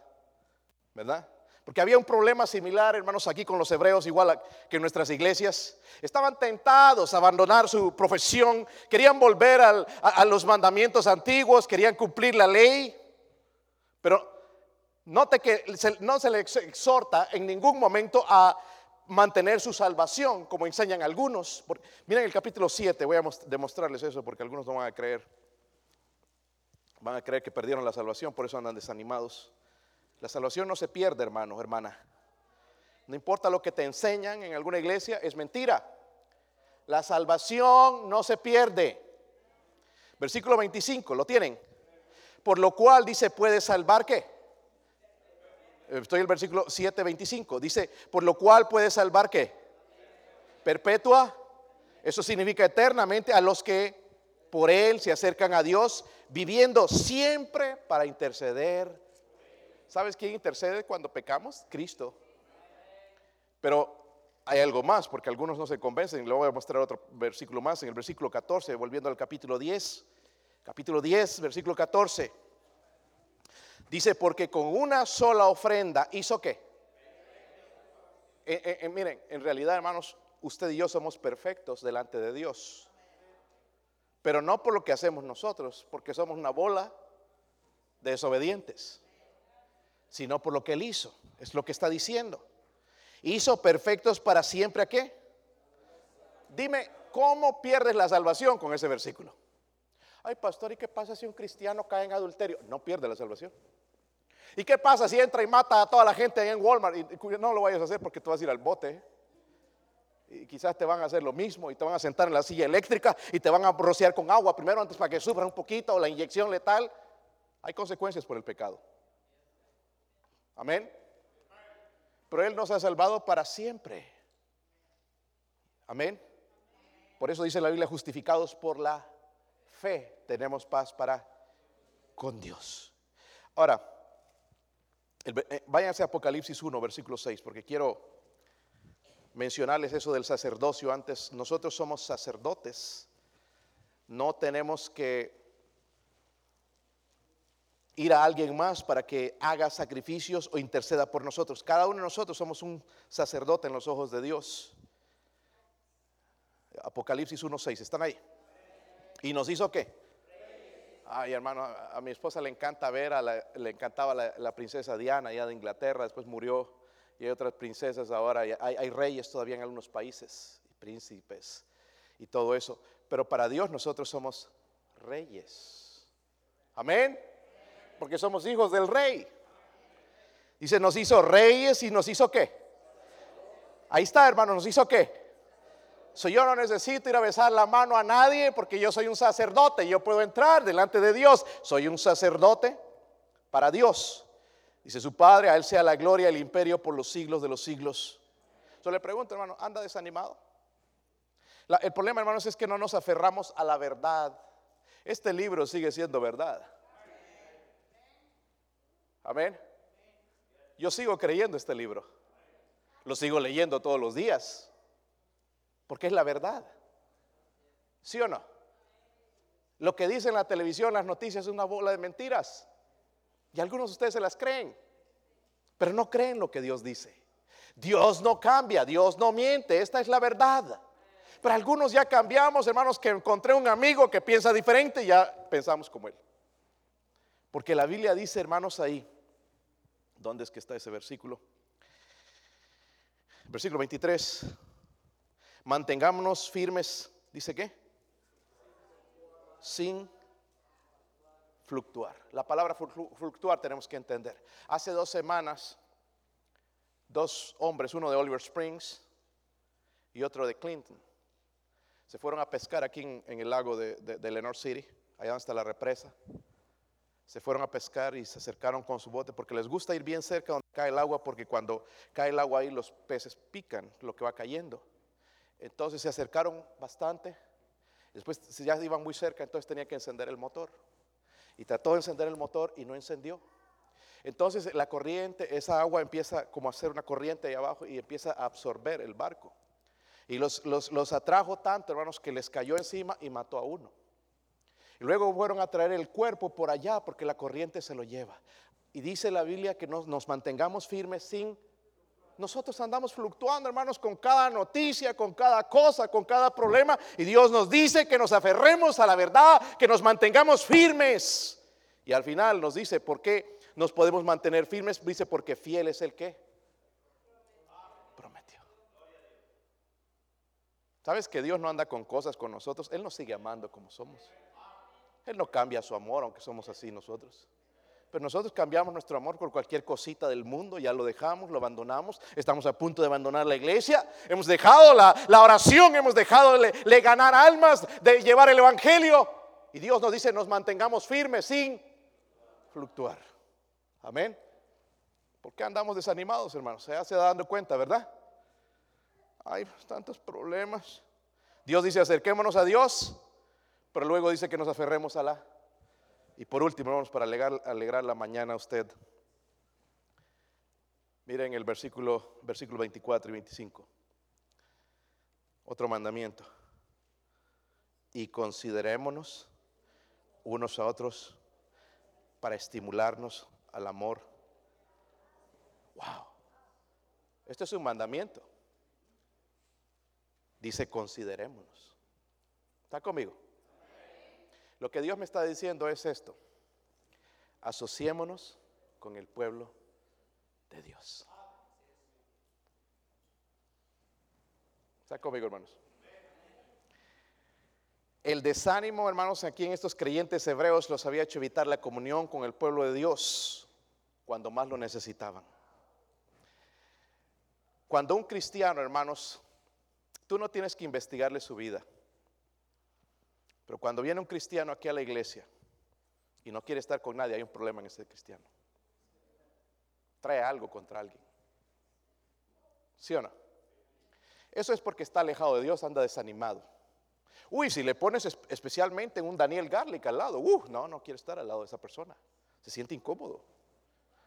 ¿verdad? Porque había un problema similar, hermanos, aquí con los hebreos, igual que en nuestras iglesias. Estaban tentados a abandonar su profesión, querían volver a, los mandamientos antiguos, querían cumplir la ley. Pero note que no se les exhorta en ningún momento a mantener su salvación, como enseñan algunos. Miren el capítulo 7, voy a demostrarles eso porque algunos no van a creer. Van a creer que perdieron la salvación, por eso andan desanimados. La salvación no se pierde, hermano, hermana. No importa lo que te enseñan en alguna iglesia, es mentira. La salvación no se pierde. Versículo 25, ¿lo tienen? Por lo cual dice, puede salvar qué? Estoy en el versículo 7, 25. Dice, por lo cual puede salvar qué? Perpetua. Eso significa eternamente a los que por él se acercan a Dios, viviendo siempre para interceder ¿Sabes quién intercede cuando pecamos? Cristo. Pero hay algo más, porque algunos no se convencen. Le voy a mostrar otro versículo más, en el versículo 14, volviendo al capítulo 10. Capítulo 10, versículo 14. Dice, porque con una sola ofrenda hizo qué? Eh, eh, eh, miren, en realidad, hermanos, usted y yo somos perfectos delante de Dios. Pero no por lo que hacemos nosotros, porque somos una bola de desobedientes sino por lo que Él hizo. Es lo que está diciendo. Hizo perfectos para siempre a qué? Dime, ¿cómo pierdes la salvación con ese versículo? Ay, pastor, ¿y qué pasa si un cristiano cae en adulterio? No pierde la salvación. ¿Y qué pasa si entra y mata a toda la gente en Walmart? Y, no lo vayas a hacer porque tú vas a ir al bote. Y quizás te van a hacer lo mismo y te van a sentar en la silla eléctrica y te van a rociar con agua primero antes para que sufra un poquito o la inyección letal. Hay consecuencias por el pecado. Amén. Pero Él nos ha salvado para siempre. Amén. Por eso dice la Biblia, justificados por la fe, tenemos paz para con Dios. Ahora, eh, váyanse a Apocalipsis 1, versículo 6, porque quiero mencionarles eso del sacerdocio antes. Nosotros somos sacerdotes, no tenemos que ir a alguien más para que haga sacrificios o interceda por nosotros. Cada uno de nosotros somos un sacerdote en los ojos de Dios. Apocalipsis 1.6, ¿están ahí? ¿Y nos hizo qué? Ay, hermano, a, mi esposa le encanta ver, a le encantaba la, princesa Diana allá de Inglaterra, después murió, y hay otras princesas ahora, hay, hay reyes todavía en algunos países, y príncipes, y todo eso. Pero para Dios nosotros somos reyes. Amén porque somos hijos del rey. Dice, nos hizo reyes y nos hizo qué. Ahí está, hermano, nos hizo qué. So, yo no necesito ir a besar la mano a nadie porque yo soy un sacerdote. Yo puedo entrar delante de Dios. Soy un sacerdote para Dios. Dice su Padre, a Él sea la gloria, el imperio por los siglos de los siglos. Yo le pregunto, hermano, ¿anda desanimado? el problema, hermanos, es que no nos aferramos a la verdad. Este libro sigue siendo verdad. Amén. Yo sigo creyendo este libro. Lo sigo leyendo todos los días. Porque es la verdad. ¿Sí o no? Lo que dice en la televisión, las noticias, es una bola de mentiras. Y algunos de ustedes se las creen. Pero no creen lo que Dios dice. Dios no cambia, Dios no miente. Esta es la verdad. Pero algunos ya cambiamos, hermanos, que encontré un amigo que piensa diferente y ya pensamos como él. Porque la Biblia dice, hermanos, ahí, ¿Dónde es que está ese versículo? Versículo 23. Mantengámonos firmes, dice qué? Sin fluctuar. La palabra fluctuar tenemos que entender. Hace dos semanas, dos hombres, uno de Oliver Springs y otro de Clinton, se fueron a pescar aquí en, el lago de, de Lenore City, allá donde está la represa se fueron a pescar y se acercaron con su bote porque les gusta ir bien cerca donde cae el agua porque cuando cae el agua ahí los peces pican lo que va cayendo. Entonces se acercaron bastante. Después ya iban muy cerca, entonces tenía que encender el motor. Y trató de encender el motor y no encendió. Entonces la corriente, esa agua empieza como a hacer una corriente ahí abajo y empieza a absorber el barco. Y los, los, los atrajo tanto, hermanos, que les cayó encima y mató a uno. Y luego fueron a traer el cuerpo por allá porque la corriente se lo lleva. Y dice la Biblia que nos, nos mantengamos firmes sin... Nosotros andamos fluctuando, hermanos, con cada noticia, con cada cosa, con cada problema. Y Dios nos dice que nos aferremos a la verdad, que nos mantengamos firmes. Y al final nos dice, ¿por qué nos podemos mantener firmes? Dice, porque fiel es el que prometió. ¿Sabes que Dios no anda con cosas con nosotros? Él nos sigue amando como somos. Él no cambia su amor, aunque somos así nosotros. Pero nosotros cambiamos nuestro amor por cualquier cosita del mundo, ya lo dejamos, lo abandonamos, estamos a punto de abandonar la iglesia, hemos dejado la, oración, hemos dejado de, ganar almas, de llevar el Evangelio. Y Dios nos dice, nos mantengamos firmes sin fluctuar. Amén. ¿Por qué andamos desanimados, hermanos? Se hace dando cuenta, ¿verdad? Hay tantos problemas. Dios dice, acerquémonos a Dios pero luego dice que nos aferremos a la. Y por último, vamos para alegrar, alegrar la mañana a usted. Miren el versículo, versículo 24 y 25. Otro mandamiento. Y considerémonos unos a otros para estimularnos al amor. Wow. Este es un mandamiento. Dice considerémonos. ¿Está conmigo? Lo que Dios me está diciendo es esto. Asociémonos con el pueblo de Dios. ¿Está conmigo, hermanos? El desánimo, hermanos, aquí en estos creyentes hebreos los había hecho evitar la comunión con el pueblo de Dios cuando más lo necesitaban. Cuando un cristiano, hermanos, tú no tienes que investigarle su vida. Pero cuando viene un cristiano aquí a la iglesia y no quiere estar con nadie, hay un problema en ese cristiano. Trae algo contra alguien. ¿Sí o no? Eso es porque está alejado de Dios, anda desanimado. Uy, si le pones especialmente un Daniel Garlic al lado, uh, no, no quiere estar al lado de esa persona. Se siente incómodo.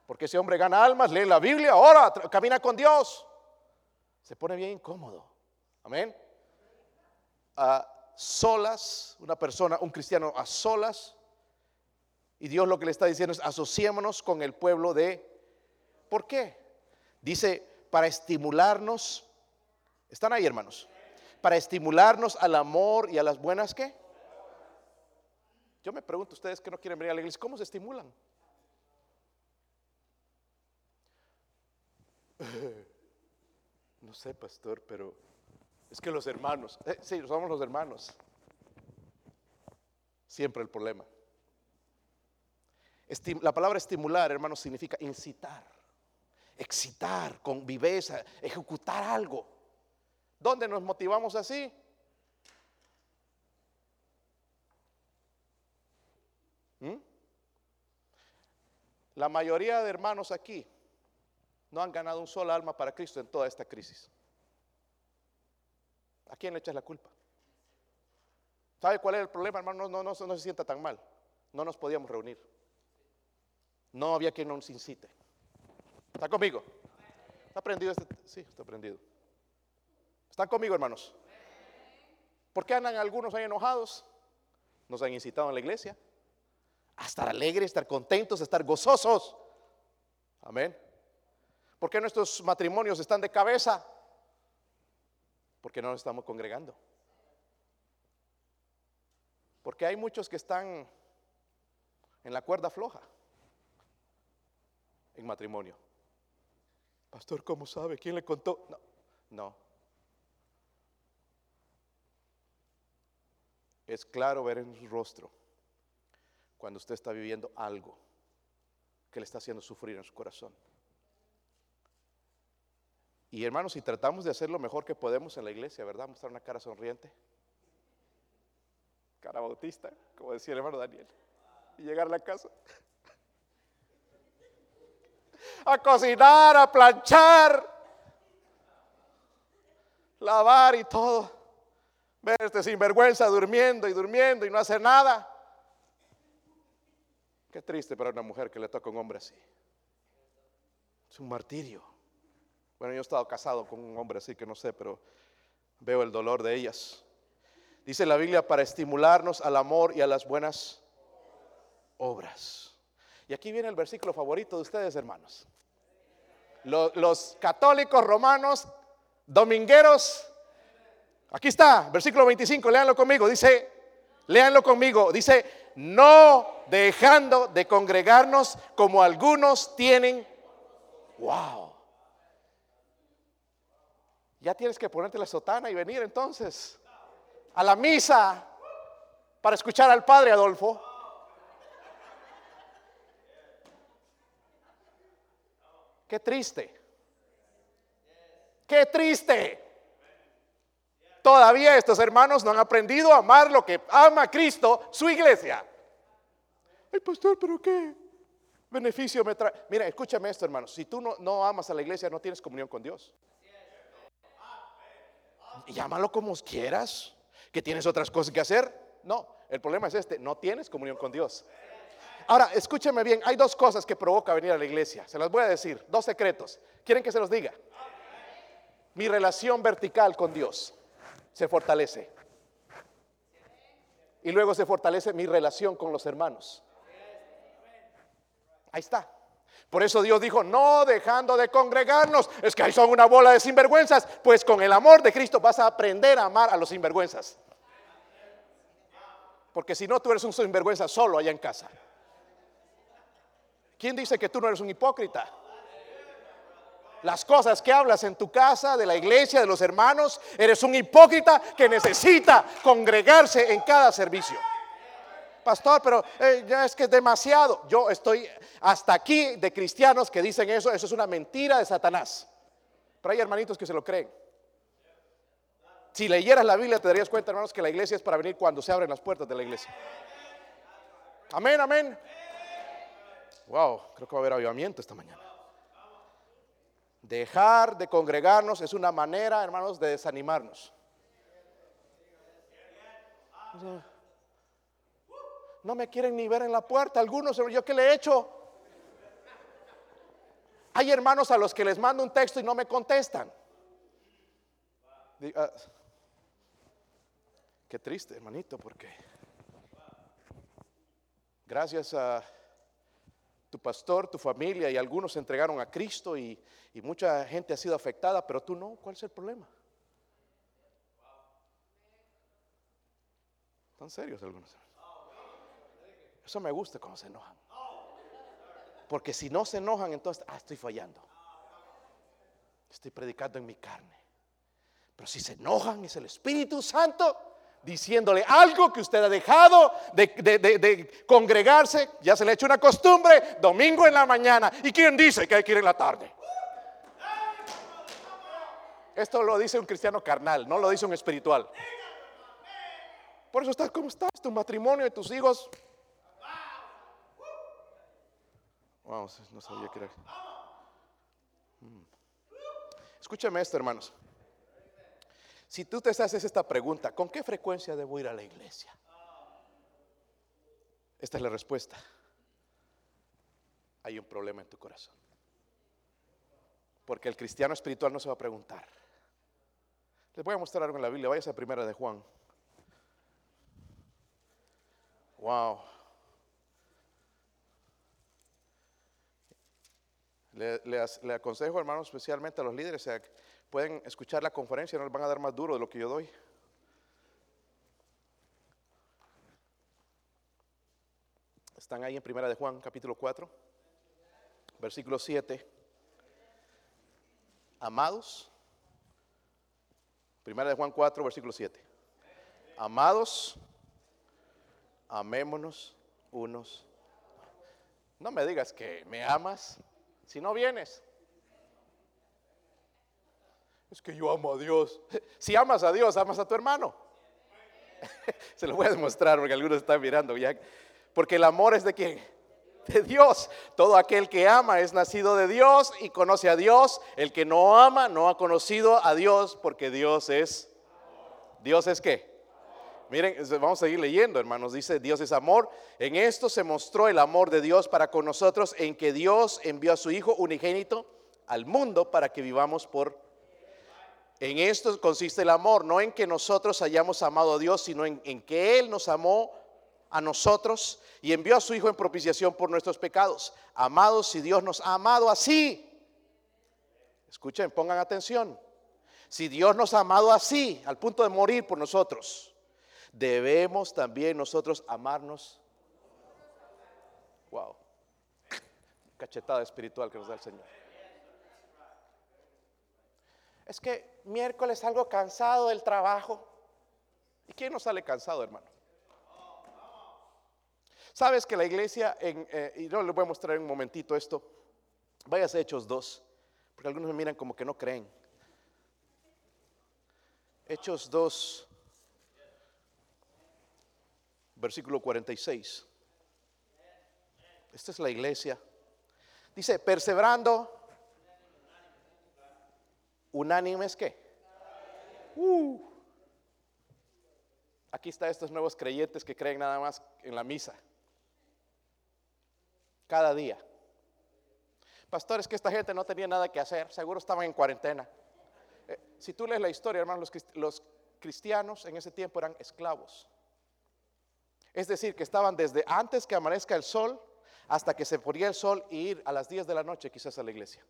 Porque ese hombre gana almas, lee la Biblia, ahora camina con Dios. Se pone bien incómodo. Amén. Ah, solas, una persona, un cristiano a solas. Y Dios lo que le está diciendo es asociémonos con el pueblo de... ¿Por qué? Dice, para estimularnos, ¿están ahí hermanos? Para estimularnos al amor y a las buenas qué? Yo me pregunto, ustedes que no quieren venir a la iglesia, ¿cómo se estimulan? No sé, pastor, pero es que los hermanos, eh, sí, somos los hermanos. Siempre el problema. la palabra estimular, hermanos, significa incitar, excitar, con viveza, ejecutar algo. ¿Dónde nos motivamos así? ¿Mm? La mayoría de hermanos aquí no han ganado un solo alma para Cristo en toda esta crisis. ¿A quién le echas la culpa? ¿Sabe cuál es el problema, hermano? No, se sienta tan mal. No nos podíamos reunir. No había quien nos incite. ¿Está conmigo? ¿Está prendido este? Sí, está prendido. ¿Están conmigo, hermanos? ¿Por qué andan algunos ahí enojados? Nos han incitado en la iglesia a estar alegres, estar contentos, estar gozosos. Amén. ¿Por qué nuestros matrimonios están de cabeza? Porque no nos estamos congregando. Porque hay muchos que están en la cuerda floja en matrimonio. Pastor, ¿cómo sabe? ¿Quién le contó? No, no. Es claro ver en su rostro cuando usted está viviendo algo que le está haciendo sufrir en su corazón. Y hermanos, si tratamos de hacer lo mejor que podemos en la iglesia, ¿verdad? Mostrar una cara sonriente. Cara bautista, como decía el hermano Daniel. Y llegar a la casa. A cocinar, a planchar, lavar y todo. Ver este sinvergüenza durmiendo y durmiendo y no hacer nada. Qué triste para una mujer que le toca un hombre así. Es un martirio. Bueno, yo he estado casado con un hombre así que no sé, pero veo el dolor de ellas. Dice la Biblia para estimularnos al amor y a las buenas obras. Y aquí viene el versículo favorito de ustedes, hermanos. Los, católicos romanos, domingueros, aquí está, versículo 25, léanlo conmigo, dice, léanlo conmigo, dice, no dejando de congregarnos como algunos tienen. Wow. Ya tienes que ponerte la sotana y venir entonces a la misa para escuchar al Padre Adolfo. Qué triste. Qué triste. Todavía estos hermanos no han aprendido a amar lo que ama Cristo, su iglesia. Ay, pastor, pero qué beneficio me trae. Mira, escúchame esto, hermano. Si tú no, no amas a la iglesia, no tienes comunión con Dios. Llámalo como quieras. ¿Que tienes otras cosas que hacer? No, el problema es este, no tienes comunión con Dios. Ahora, escúcheme bien, hay dos cosas que provoca venir a la iglesia. Se las voy a decir, dos secretos. ¿Quieren que se los diga? Mi relación vertical con Dios se fortalece. Y luego se fortalece mi relación con los hermanos. Ahí está. Por eso Dios dijo, no dejando de congregarnos. Es que ahí son una bola de sinvergüenzas. Pues con el amor de Cristo vas a aprender a amar a los sinvergüenzas. Porque si no, tú eres un sinvergüenza solo allá en casa. ¿Quién dice que tú no eres un hipócrita? Las cosas que hablas en tu casa, de la iglesia, de los hermanos, eres un hipócrita que necesita congregarse en cada servicio pastor, pero eh, ya es que es demasiado. Yo estoy hasta aquí de cristianos que dicen eso, eso es una mentira de Satanás. Pero hay hermanitos que se lo creen. Si leyeras la Biblia te darías cuenta, hermanos, que la iglesia es para venir cuando se abren las puertas de la iglesia. Amén, amén. Wow, creo que va a haber avivamiento esta mañana. Dejar de congregarnos es una manera, hermanos, de desanimarnos no me quieren ni ver en la puerta. Algunos, ¿yo qué le he hecho? Hay hermanos a los que les mando un texto y no me contestan. Ah, qué triste, hermanito, porque gracias a tu pastor, tu familia y algunos se entregaron a Cristo y, y mucha gente ha sido afectada, pero tú no. ¿Cuál es el problema? ¿Están serios algunos? Eso me gusta cuando se enojan. Porque si no se enojan, entonces, ah, estoy fallando. Estoy predicando en mi carne. Pero si se enojan, es el Espíritu Santo diciéndole algo que usted ha dejado de, congregarse. Ya se le ha hecho una costumbre, domingo en la mañana. ¿Y quién dice que hay que ir en la tarde? Esto lo dice un cristiano carnal, no lo dice un espiritual. Por eso estás como estás, tu matrimonio y tus hijos Vamos, no sabía que era. Mm. Escúchame esto, hermanos. Si tú te haces esta pregunta, ¿con qué frecuencia debo ir a la iglesia? Esta es la respuesta. Hay un problema en tu corazón. Porque el cristiano espiritual no se va a preguntar. Les voy a mostrar algo en la Biblia. Váyase a primera de Juan. Wow. Le, aconsejo, hermanos, especialmente a los líderes, sea, pueden escuchar la conferencia, no les van a dar más duro de lo que yo doy. Están ahí en Primera de Juan, capítulo 4, versículo 7. Amados, Primera de Juan 4, versículo 7. Amados, amémonos unos. No me digas que me amas si no vienes. Es que yo amo a Dios. Si amas a Dios, amas a tu hermano. Se lo voy a demostrar porque algunos están mirando ya. Porque el amor es de quién? De Dios. Todo aquel que ama es nacido de Dios y conoce a Dios. El que no ama no ha conocido a Dios porque Dios es. ¿Dios es qué? Miren, vamos a seguir leyendo, hermanos. Dice, Dios es amor. En esto se mostró el amor de Dios para con nosotros, en que Dios envió a su Hijo unigénito al mundo para que vivamos por... En esto consiste el amor, no en que nosotros hayamos amado a Dios, sino en, en que Él nos amó a nosotros y envió a su Hijo en propiciación por nuestros pecados. Amados, si Dios nos ha amado así, escuchen, pongan atención. Si Dios nos ha amado así, al punto de morir por nosotros, debemos también nosotros amarnos. Wow. Cachetada espiritual que nos da el Señor. Es que miércoles salgo cansado del trabajo. ¿Y quién no sale cansado, hermano? Sabes que la iglesia, eh, y no les voy a mostrar en un momentito esto, vayas a Hechos 2, porque algunos me miran como que no creen. Hechos 2, versículo 46. Esta es la iglesia. Dice, perseverando, unánimes qué? Uh. Aquí está estos nuevos creyentes que creen nada más en la misa. Cada día. Pastor, es que esta gente no tenía nada que hacer, seguro estaban en cuarentena. Eh, si tú lees la historia, hermanos, los cristianos en ese tiempo eran esclavos. Es decir, que estaban desde antes que amanezca el sol hasta que se ponía el sol y ir a las 10 de la noche quizás a la iglesia.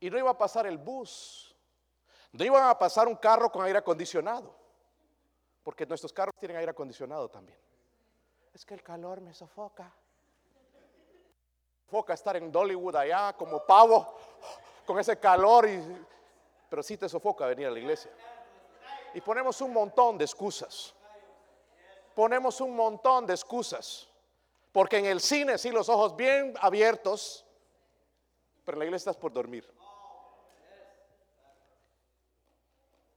Y no iba a pasar el bus, no iban a pasar un carro con aire acondicionado, porque nuestros carros tienen aire acondicionado también. Es que el calor me sofoca. Sofoca estar en Dollywood allá como pavo, con ese calor, y, pero sí te sofoca venir a la iglesia. Y ponemos un montón de excusas. Ponemos un montón de excusas. Porque en el cine sí los ojos bien abiertos, pero en la iglesia estás por dormir.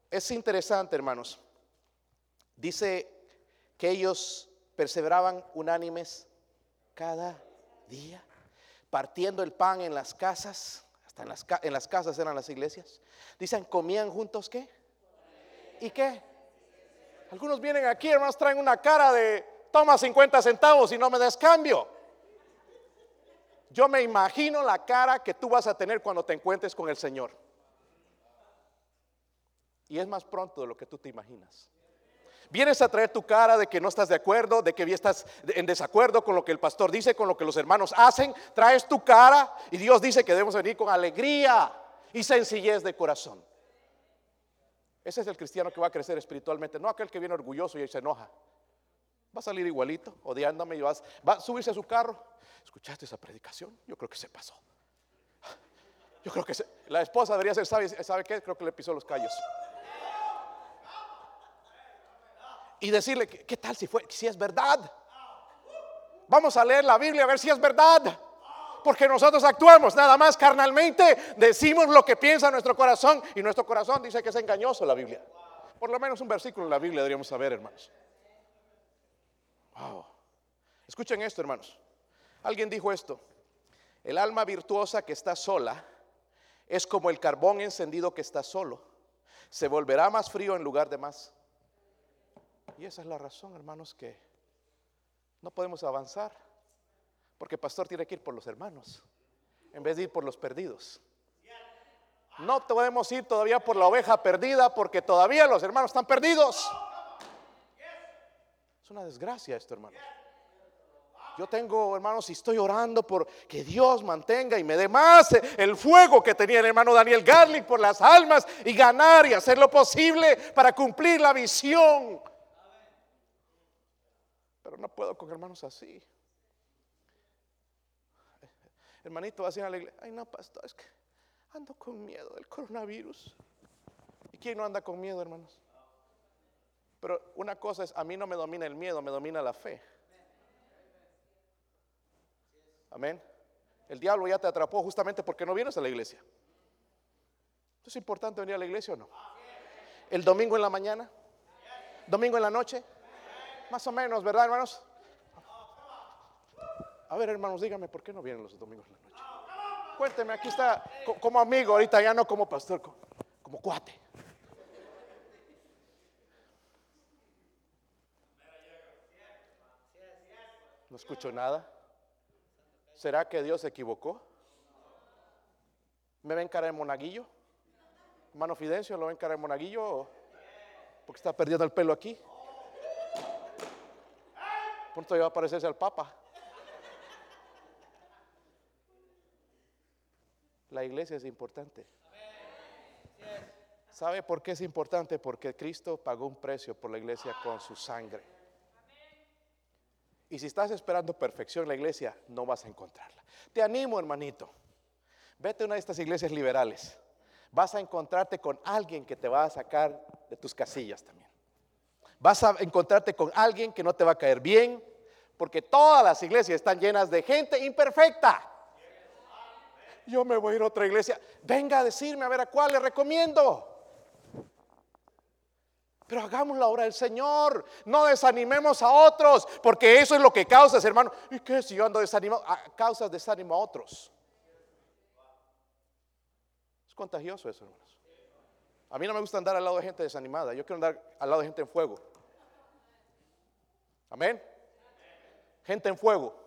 Es interesante, hermanos. Dice que ellos perseveraban unánimes cada día, partiendo el pan en las casas, hasta en las, en las casas eran las iglesias. Dicen, comían juntos qué? ¿Y qué? Algunos vienen aquí, hermanos, traen una cara de toma 50 centavos y no me des cambio. Yo me imagino la cara que tú vas a tener cuando te encuentres con el Señor. Y es más pronto de lo que tú te imaginas. Vienes a traer tu cara de que no estás de acuerdo, de que estás en desacuerdo con lo que el pastor dice, con lo que los hermanos hacen. Traes tu cara y Dios dice que debemos venir con alegría y sencillez de corazón. Ese es el cristiano que va a crecer espiritualmente, no aquel que viene orgulloso y se enoja. Va a salir igualito, odiándome y va a subirse a su carro. ¿Escuchaste esa predicación? Yo creo que se pasó. Yo creo que la esposa debería ser, ¿sabe, ¿sabe qué? Creo que le pisó los callos. Y decirle, ¿qué tal si, fue, si es verdad? Vamos a leer la Biblia a ver si es verdad porque nosotros actuamos nada más carnalmente, decimos lo que piensa nuestro corazón y nuestro corazón dice que es engañoso la Biblia. Por lo menos un versículo en la Biblia deberíamos saber, hermanos. Wow. Escuchen esto, hermanos. Alguien dijo esto. El alma virtuosa que está sola es como el carbón encendido que está solo. Se volverá más frío en lugar de más. Y esa es la razón, hermanos, que no podemos avanzar. Porque el pastor tiene que ir por los hermanos, en vez de ir por los perdidos. No podemos ir todavía por la oveja perdida porque todavía los hermanos están perdidos. Es una desgracia esto, hermanos. Yo tengo, hermanos, y estoy orando por que Dios mantenga y me dé más el fuego que tenía el hermano Daniel Garlic por las almas y ganar y hacer lo posible para cumplir la visión. Pero no puedo con hermanos así. Hermanito, vas a ir a la iglesia. Ay, no, pastor, es que ando con miedo del coronavirus. ¿Y quién no anda con miedo, hermanos? Pero una cosa es, a mí no me domina el miedo, me domina la fe. Amén. El diablo ya te atrapó justamente porque no vienes a la iglesia. ¿Es importante venir a la iglesia o no? El domingo en la mañana, domingo en la noche, más o menos, ¿verdad, hermanos? A ver, hermanos, díganme, ¿por qué no vienen los domingos en la noche? Cuénteme, aquí está como amigo, ahorita ya no como pastor, como, cuate. No escucho nada. ¿Será que Dios se equivocó? ¿Me ven cara de monaguillo? Hermano Fidencio, ¿lo ven cara de monaguillo? Porque está perdiendo el pelo aquí. Pronto va a parecerse al Papa. La iglesia es importante. ¿Sabe por qué es importante? Porque Cristo pagó un precio por la iglesia con su sangre. Y si estás esperando perfección en la iglesia, no vas a encontrarla. Te animo, hermanito. Vete a una de estas iglesias liberales. Vas a encontrarte con alguien que te va a sacar de tus casillas también. Vas a encontrarte con alguien que no te va a caer bien, porque todas las iglesias están llenas de gente imperfecta. Yo me voy a ir a otra iglesia. Venga a decirme a ver a cuál le recomiendo. Pero hagamos la obra del Señor. No desanimemos a otros, porque eso es lo que causa, hermano. ¿Y qué si yo ando desanimado? Causas desánimo a otros. Es contagioso eso, hermanos. A mí no me gusta andar al lado de gente desanimada. Yo quiero andar al lado de gente en fuego. Amén. Gente en fuego.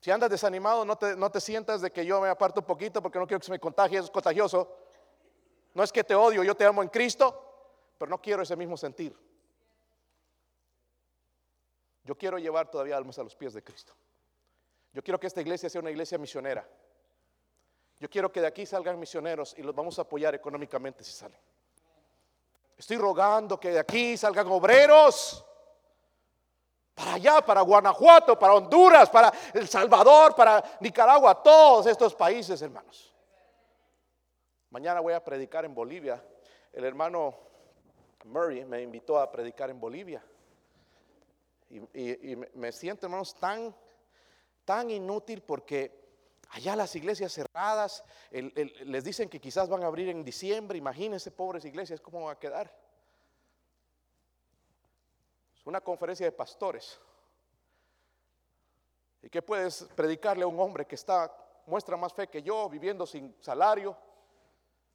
Si andas desanimado, no te, no te sientas de que yo me aparto un poquito porque no quiero que se me contagie, es contagioso. No es que te odio, yo te amo en Cristo, pero no quiero ese mismo sentir. Yo quiero llevar todavía almas a los pies de Cristo. Yo quiero que esta iglesia sea una iglesia misionera. Yo quiero que de aquí salgan misioneros y los vamos a apoyar económicamente si salen. Estoy rogando que de aquí salgan obreros para allá, para Guanajuato, para Honduras, para El Salvador, para Nicaragua, todos estos países, hermanos. Mañana voy a predicar en Bolivia. El hermano Murray me invitó a predicar en Bolivia. Y, me- siento, hermanos, tan, tan inútil porque allá las iglesias cerradas, les dicen que quizás van a abrir en diciembre. Imagínense, pobres iglesias, cómo va a quedar. Una conferencia de pastores. ¿Y qué puedes predicarle a un hombre que está, muestra más fe que yo, viviendo sin salario?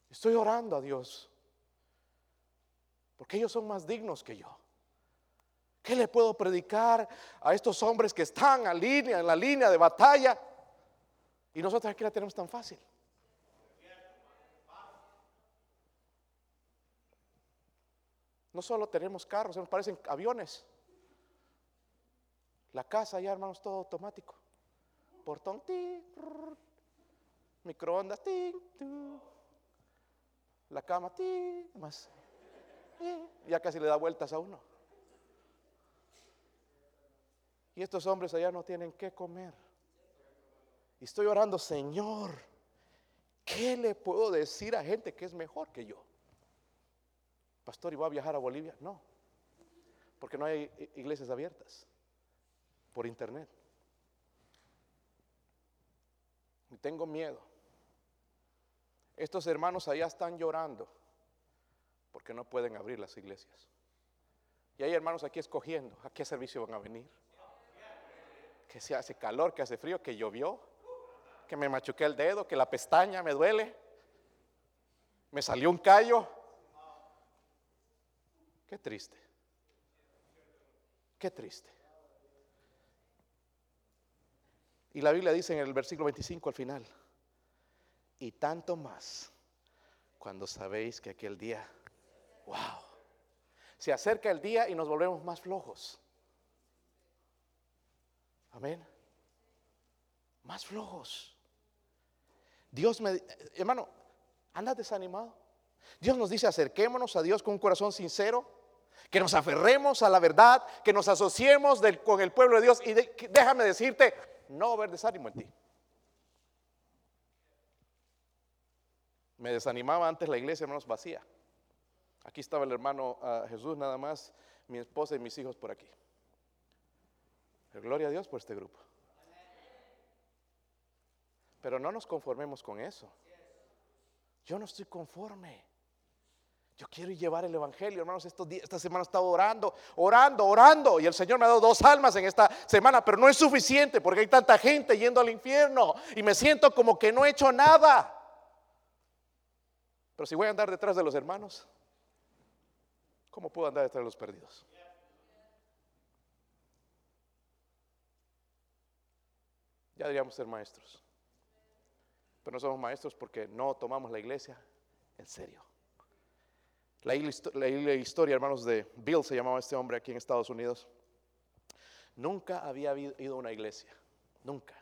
Estoy orando a Dios. Porque ellos son más dignos que yo. ¿Qué le puedo predicar a estos hombres que están a línea, en la línea de batalla? Y nosotros aquí la tenemos tan fácil. No solo tenemos carros, nos parecen aviones. La casa ya, hermanos, todo automático. Portón, ti, microondas, ti, la cama, ti, más. eh, Ya casi le da vueltas a uno. Y estos hombres allá no tienen qué comer. Y estoy orando, Señor, ¿qué le puedo decir a gente que es mejor que yo? Pastor, ¿y va a viajar a Bolivia? No, porque no hay iglesias abiertas por internet. Y tengo miedo. Estos hermanos allá están llorando porque no pueden abrir las iglesias. Y hay hermanos aquí escogiendo a qué servicio van a venir. Que se hace calor, que hace frío, que llovió, que me machuqué el dedo, que la pestaña me duele, me salió un callo. Qué triste. Qué triste. Y la Biblia dice en el versículo 25 al final, y tanto más cuando sabéis que aquel día, wow, se acerca el día y nos volvemos más flojos. Amén. Más flojos. Dios me, hermano, ¿andas desanimado? Dios nos dice, acerquémonos a Dios con un corazón sincero, que nos aferremos a la verdad, que nos asociemos con el pueblo de Dios. Y déjame decirte, no va a desánimo en ti. Me desanimaba antes la iglesia, hermanos, vacía. Aquí estaba el hermano ah, Jesús nada más, mi esposa y mis hijos por aquí. Gloria a Dios por este grupo. Pero no nos conformemos con eso. Yo no estoy conforme. Yo quiero llevar el evangelio, hermanos. Esta semana he estado orando, orando, orando. Y el Señor me ha dado dos almas en esta semana, pero no es suficiente porque hay tanta gente yendo al infierno y me siento como que no he hecho nada. Pero si voy a andar detrás de los hermanos, ¿cómo puedo andar detrás de los perdidos? Ya deberíamos ser maestros. Pero no somos maestros porque no tomamos la iglesia en serio. La historia, hermanos, de Bill, se llamaba este hombre aquí en Estados Unidos. Nunca había ido a una iglesia, nunca.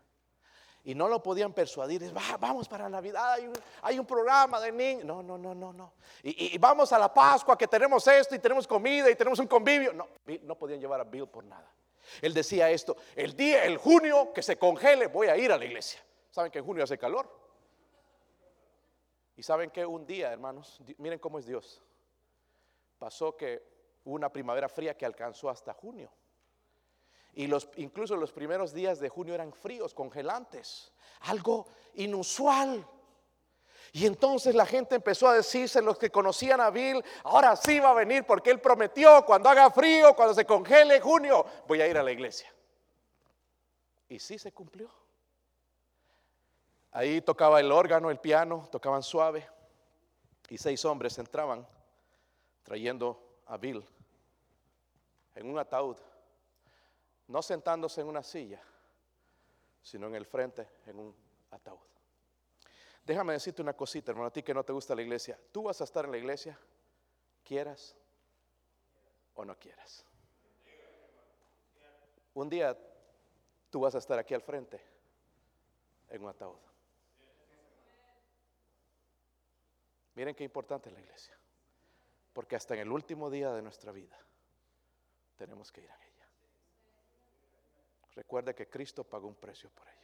Y no lo podían persuadir, vamos para Navidad, hay un, programa de niños. No, no, no, no, no. Y, vamos a la Pascua que tenemos esto y tenemos comida y tenemos un convivio. No, no podían llevar a Bill por nada. Él decía esto, el día, el junio que se congele, voy a ir a la iglesia. ¿Saben que en junio hace calor? Y saben que un día, hermanos, miren cómo es Dios. Pasó que hubo una primavera fría que alcanzó hasta junio. Y los, incluso los primeros días de junio eran fríos, congelantes, algo inusual. Y entonces la gente empezó a decirse, los que conocían a Bill, ahora sí va a venir porque él prometió, cuando haga frío, cuando se congele junio, voy a ir a la iglesia. Y sí se cumplió. Ahí tocaba el órgano, el piano, tocaban suave. Y seis hombres entraban trayendo a Bill en un ataúd no sentándose en una silla, sino en el frente, en un ataúd. Déjame decirte una cosita, hermano, a ti que no te gusta la iglesia. Tú vas a estar en la iglesia, quieras o no quieras. Un día tú vas a estar aquí al frente, en un ataúd. Miren qué importante es la iglesia. Porque hasta en el último día de nuestra vida tenemos que ir a ella. Recuerde que Cristo pagó un precio por ella.